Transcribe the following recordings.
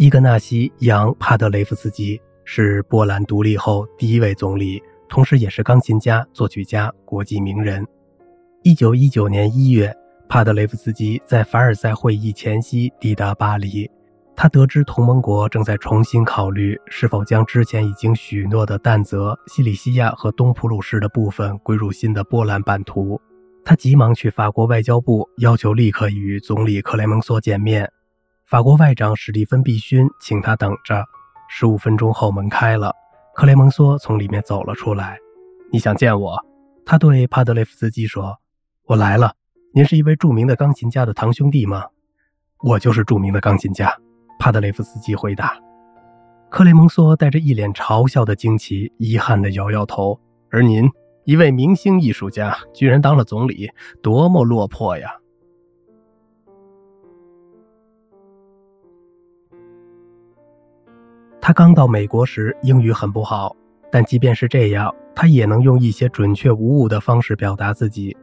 伊格纳西·扬·帕德雷夫斯基是波兰独立后第一位总理，同时也是钢琴家、作曲家、国际名人。一九一九年一月，帕德雷夫斯基在凡尔赛会议前夕抵达巴黎。他得知同盟国正在重新考虑是否将之前已经许诺的但泽、西里西亚和东普鲁士的部分归入新的波兰版图，他急忙去法国外交部要求立刻与总理克雷蒙梭见面。法国外长史蒂芬·毕勋请他等着。十五分钟后，门开了，克雷蒙梭从里面走了出来。“你想见我？”他对帕德雷夫斯基说。“我来了。您是一位著名的钢琴家的堂兄弟吗？”“我就是著名的钢琴家。”帕德雷夫斯基回答。克雷蒙梭带着一脸嘲笑的惊奇，遗憾地摇摇头。而您，一位明星艺术家，居然当了总理，多么落魄呀！他刚到美国时英语很不好，但即便是这样，他也能用一些准确无误的方式表达自己。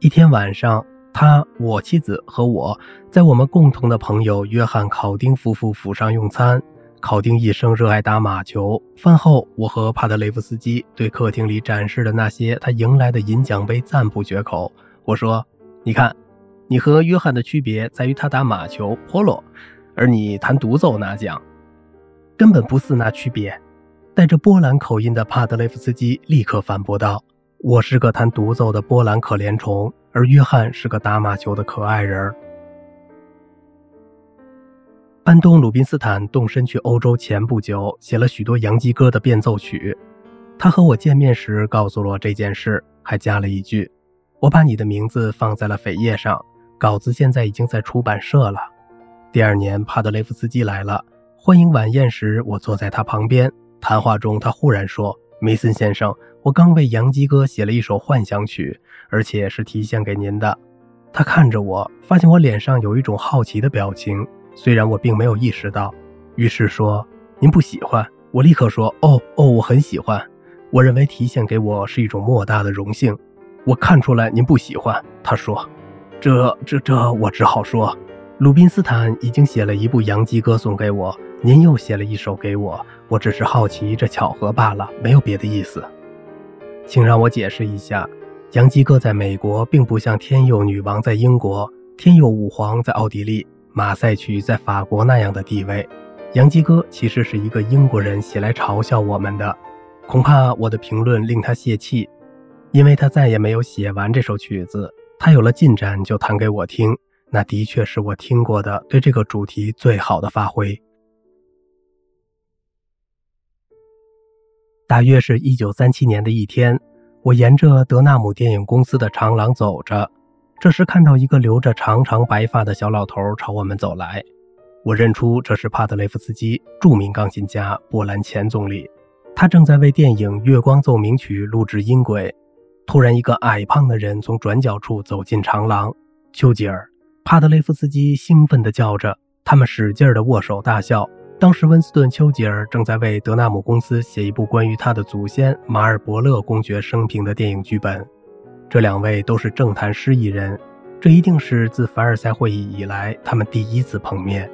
一天晚上。他、我妻子和我在我们共同的朋友约翰·考丁夫妇府上用餐。考丁一生热爱打马球。饭后，我和帕德雷夫斯基对客厅里展示的那些他赢来的银奖杯赞不绝口。我说：“你看，你和约翰的区别在于他打马球、polo，而你弹独奏拿奖，根本不似那区别。”带着波兰口音的帕德雷夫斯基立刻反驳道：“我是个弹独奏的波兰可怜虫。”而约翰是个打马球的可爱人。安东·鲁宾斯坦动身去欧洲前不久，写了许多洋基歌的变奏曲。他和我见面时告诉了我这件事，还加了一句：“我把你的名字放在了扉页上，稿子现在已经在出版社了。”第二年，帕德雷夫斯基来了，欢迎晚宴时，我坐在他旁边。谈话中，他忽然说：“梅森先生。”我刚为杨基哥写了一首幻想曲，而且是提献给您的。他看着我，发现我脸上有一种好奇的表情，虽然我并没有意识到。于是说：“您不喜欢？”我立刻说：“哦哦，我很喜欢。我认为提献给我是一种莫大的荣幸。”我看出来您不喜欢，他说：“这这这，我只好说，鲁宾斯坦已经写了一部洋基歌送给我，您又写了一首给我，我只是好奇这巧合罢了，没有别的意思。”请让我解释一下，洋基哥在美国并不像天佑女王在英国、天佑舞皇在奥地利、马赛曲在法国那样的地位。洋基哥其实是一个英国人写来嘲笑我们的，恐怕我的评论令他泄气，因为他再也没有写完这首曲子。他有了进展就弹给我听，那的确是我听过的对这个主题最好的发挥。大约是一九三七年的一天，我沿着德纳姆电影公司的长廊走着，这时看到一个留着长长白发的小老头朝我们走来。我认出这是帕特雷夫斯基，著名钢琴家，波兰前总理。他正在为电影《月光奏鸣曲》录制音轨。突然，一个矮胖的人从转角处走进长廊。丘吉尔，帕特雷夫斯基兴奋地叫着，他们使劲地握手大笑。当时，温斯顿·丘吉尔正在为德纳姆公司写一部关于他的祖先马尔伯勒公爵生平的电影剧本。这两位都是政坛失意人，这一定是自凡尔赛会议以来他们第一次碰面。